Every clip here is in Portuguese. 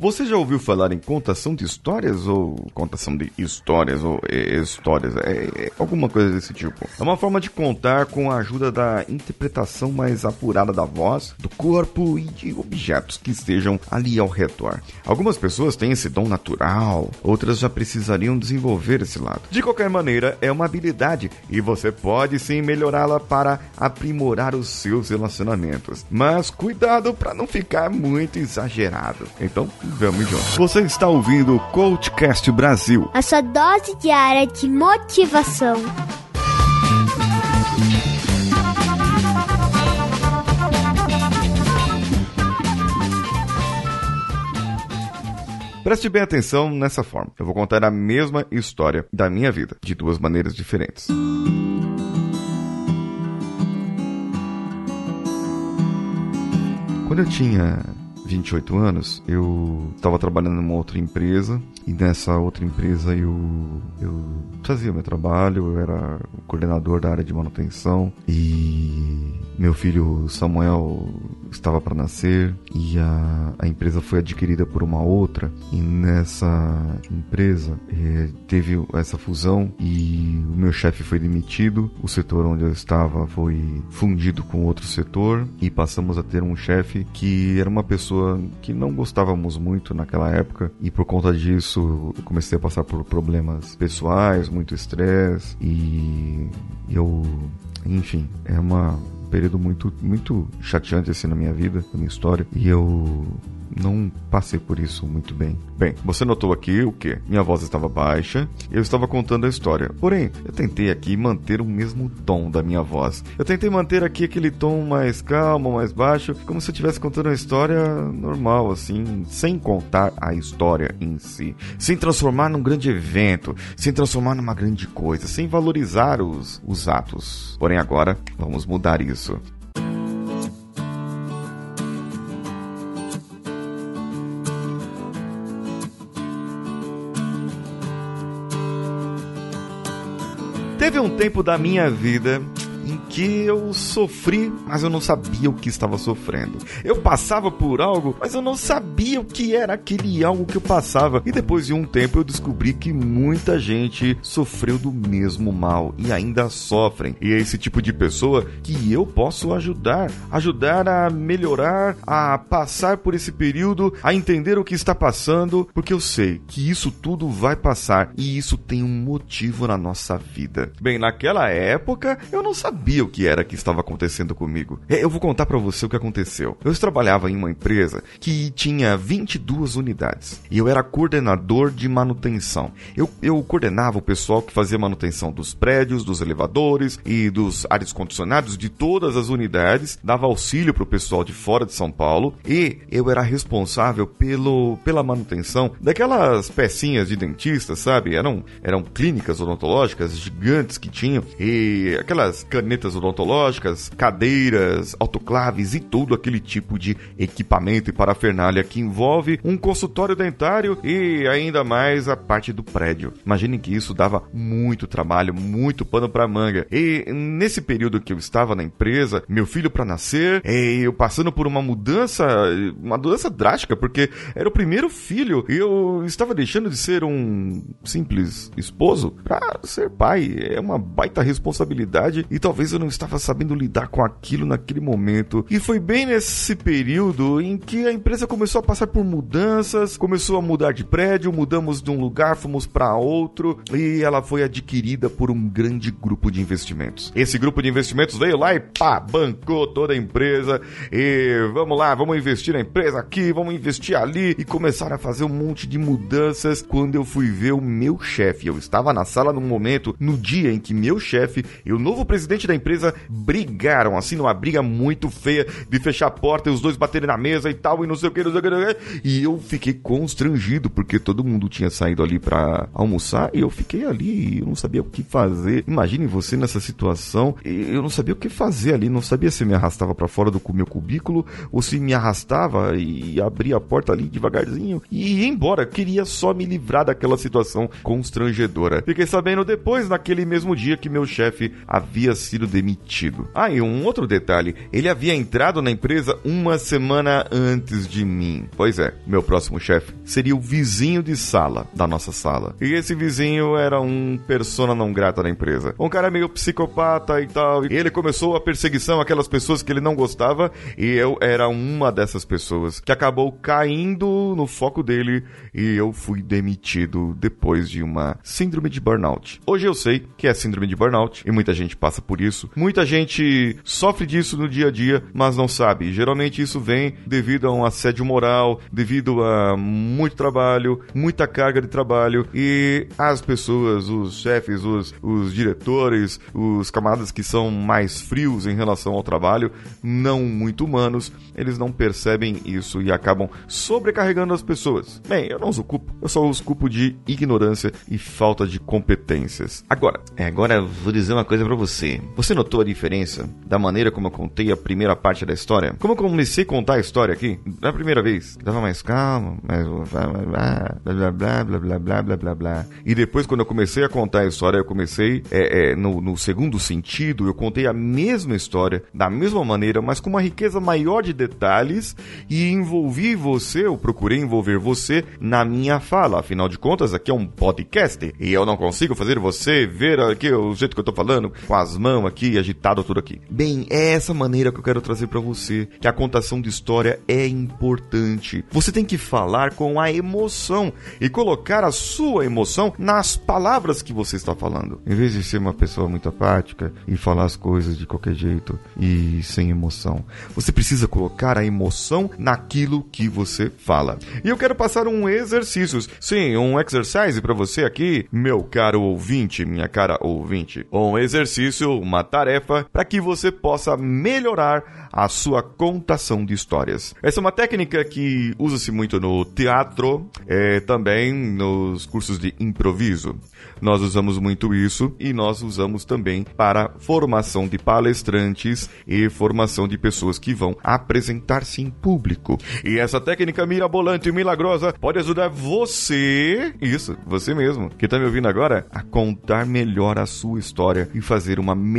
Você já ouviu falar em contação de histórias ou contação de histórias ou é, histórias? É, é, alguma coisa desse tipo. É uma forma de contar com a ajuda da interpretação mais apurada da voz, do corpo e de objetos que estejam ali ao redor. Algumas pessoas têm esse dom natural, outras já precisariam desenvolver esse lado. De qualquer maneira, é uma habilidade e você pode sim melhorá-la para aprimorar os seus relacionamentos. Mas cuidado para não ficar muito exagerado. Então, vamos juntos. Você está ouvindo o Coachcast Brasil. A sua dose diária de motivação. Preste bem atenção nessa forma. Eu vou contar a mesma história da minha vida, de duas maneiras diferentes. Quando eu tinha 28 anos, eu estava trabalhando numa outra empresa e nessa outra empresa eu, eu fazia meu trabalho, eu era coordenador da área de manutenção e meu filho Samuel estava para nascer e a, a empresa foi adquirida por uma outra e nessa empresa eh, teve essa fusão e meu chefe foi demitido, o setor onde eu estava foi fundido com outro setor e passamos a ter um chefe que era uma pessoa que não gostávamos muito naquela época e por conta disso eu comecei a passar por problemas pessoais, muito estresse e eu, enfim, é uma período muito muito chateante assim na minha vida, na minha história e eu não passei por isso muito bem. Bem, você notou aqui o que? Minha voz estava baixa, eu estava contando a história. Porém, eu tentei aqui manter o mesmo tom da minha voz. Eu tentei manter aqui aquele tom mais calmo, mais baixo, como se eu estivesse contando uma história normal, assim, sem contar a história em si, sem transformar num grande evento, sem transformar numa grande coisa, sem valorizar os, os atos. Porém, agora vamos mudar isso. Teve um tempo da minha vida em que eu sofri, mas eu não sabia o que estava sofrendo. Eu passava por algo, mas eu não sabia o que era aquele algo que eu passava. E depois de um tempo eu descobri que muita gente sofreu do mesmo mal e ainda sofrem. E é esse tipo de pessoa que eu posso ajudar, ajudar a melhorar, a passar por esse período, a entender o que está passando, porque eu sei que isso tudo vai passar e isso tem um motivo na nossa vida. Bem, naquela época eu não sabia sabia o que era que estava acontecendo comigo. É, eu vou contar para você o que aconteceu. Eu trabalhava em uma empresa que tinha 22 unidades e eu era coordenador de manutenção. Eu, eu coordenava o pessoal que fazia manutenção dos prédios, dos elevadores e dos ares condicionados de todas as unidades, dava auxílio para o pessoal de fora de São Paulo e eu era responsável pelo, pela manutenção daquelas pecinhas de dentista, sabe? Eram, eram clínicas odontológicas gigantes que tinham e aquelas canetas odontológicas, cadeiras, autoclaves e todo aquele tipo de equipamento e parafernália que envolve um consultório dentário e ainda mais a parte do prédio. Imaginem que isso dava muito trabalho, muito pano para manga. E nesse período que eu estava na empresa, meu filho para nascer, eu passando por uma mudança, uma mudança drástica, porque era o primeiro filho e eu estava deixando de ser um simples esposo para ser pai. É uma baita responsabilidade e talvez eu não estava sabendo lidar com aquilo naquele momento. E foi bem nesse período em que a empresa começou a passar por mudanças, começou a mudar de prédio, mudamos de um lugar, fomos para outro e ela foi adquirida por um grande grupo de investimentos. Esse grupo de investimentos veio lá e pá, bancou toda a empresa e vamos lá, vamos investir na empresa aqui, vamos investir ali e começaram a fazer um monte de mudanças. Quando eu fui ver o meu chefe, eu estava na sala no momento, no dia em que meu chefe e o novo presidente da empresa brigaram, assim, numa briga muito feia de fechar a porta e os dois baterem na mesa e tal, e não sei o que, não sei o que, não sei o que. E eu fiquei constrangido, porque todo mundo tinha saído ali para almoçar e eu fiquei ali, eu não sabia o que fazer. Imagine você nessa situação, eu não sabia o que fazer ali, não sabia se me arrastava para fora do meu cubículo ou se me arrastava e abria a porta ali devagarzinho e ia embora. Queria só me livrar daquela situação constrangedora. Fiquei sabendo depois, naquele mesmo dia, que meu chefe havia sido demitido. Ah, e um outro detalhe: ele havia entrado na empresa uma semana antes de mim. Pois é, meu próximo chefe seria o vizinho de sala da nossa sala. E esse vizinho era um persona não grata da empresa. Um cara meio psicopata e tal. E ele começou a perseguição àquelas pessoas que ele não gostava e eu era uma dessas pessoas que acabou caindo no foco dele e eu fui demitido depois de uma síndrome de burnout. Hoje eu sei que é síndrome de burnout e muita gente passa por isso. Muita gente sofre disso no dia a dia, mas não sabe. Geralmente isso vem devido a um assédio moral, devido a muito trabalho, muita carga de trabalho e as pessoas, os chefes, os, os diretores, os camaradas que são mais frios em relação ao trabalho, não muito humanos, eles não percebem isso e acabam sobrecarregando as pessoas. Bem, eu não os culpo, eu só os culpo de ignorância e falta de competências. Agora, é, agora eu vou dizer uma coisa para você. Você notou a diferença da maneira como eu contei a primeira parte da história? Como eu comecei a contar a história aqui? Na primeira vez, dava mais calma, mais blá blá blá blá blá blá blá blá blá blá. E depois, quando eu comecei a contar a história, eu comecei é, é, no, no segundo sentido, eu contei a mesma história, da mesma maneira, mas com uma riqueza maior de detalhes e envolvi você, eu procurei envolver você na minha fala. Afinal de contas, aqui é um podcast e eu não consigo fazer você ver aqui o jeito que eu tô falando, com as mãos aqui, agitado tudo aqui. Bem, é essa maneira que eu quero trazer para você, que a contação de história é importante. Você tem que falar com a emoção e colocar a sua emoção nas palavras que você está falando. Em vez de ser uma pessoa muito apática e falar as coisas de qualquer jeito e sem emoção. Você precisa colocar a emoção naquilo que você fala. E eu quero passar um exercício, sim, um exercise para você aqui, meu caro ouvinte, minha cara ouvinte. Um exercício, uma tarefa para que você possa melhorar a sua contação de histórias. Essa é uma técnica que usa-se muito no teatro, é, também nos cursos de improviso. Nós usamos muito isso e nós usamos também para formação de palestrantes e formação de pessoas que vão apresentar-se em público. E essa técnica mirabolante e milagrosa pode ajudar você, isso, você mesmo, que está me ouvindo agora, a contar melhor a sua história e fazer uma melhor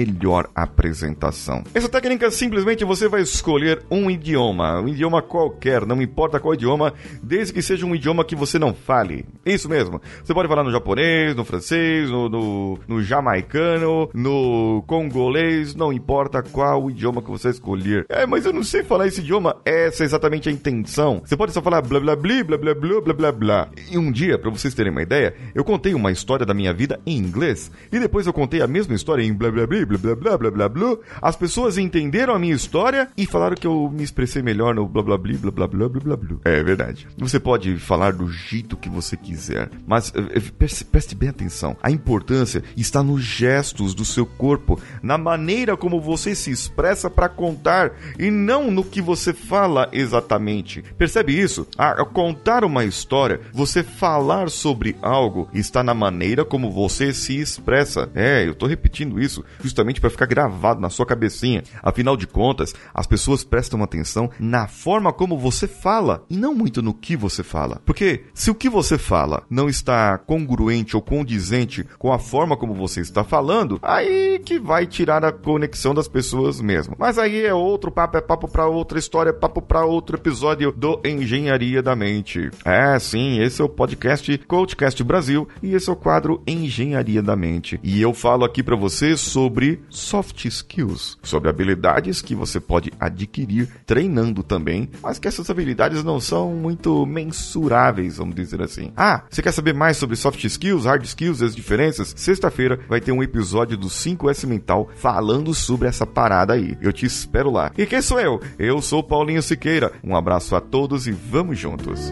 apresentação. Essa técnica simplesmente você vai escolher um idioma, um idioma qualquer, não importa qual idioma, desde que seja um idioma que você não fale. Isso mesmo. Você pode falar no japonês, no francês, no, no, no jamaicano, no congolês, não importa qual idioma que você escolher. É, mas eu não sei falar esse idioma. Essa é exatamente a intenção. Você pode só falar blá blá blá blá blá blá blá blá blá. E um dia, para vocês terem uma ideia, eu contei uma história da minha vida em inglês e depois eu contei a mesma história em blá blá blá blá blá blá blá blá blá. As pessoas entenderam a minha história e falaram que eu me expressei melhor no blá blá blá blá blá blá blá blá blá. É verdade. Você pode falar do jeito que você quiser, mas preste, preste bem atenção. A importância está nos gestos do seu corpo, na maneira como você se expressa para contar e não no que você fala exatamente. Percebe isso? A contar uma história, você falar sobre algo está na maneira como você se expressa. É, eu tô repetindo isso justamente para ficar gravado na sua cabecinha. Afinal de contas, as pessoas prestam atenção na forma como você fala e não muito no que você fala. Porque se o que você fala não está congruente ou condizente com a forma como você está falando, aí que vai tirar a conexão das pessoas mesmo. Mas aí é outro papo, é papo para outra história, é papo para outro episódio do Engenharia da Mente. É, sim, esse é o podcast Coachcast Brasil e esse é o quadro Engenharia da Mente. E eu falo aqui para você sobre soft skills, sobre habilidades que você pode adquirir treinando também, mas que essas habilidades não são muito mensuráveis, vamos dizer assim. Ah, você quer saber mais sobre soft skills, hard skills as diferenças? Sexta-feira vai ter um episódio do 5S Mental falando sobre essa parada aí. Eu te espero lá. E quem sou eu? Eu sou Paulinho Siqueira. Um abraço a todos e vamos juntos.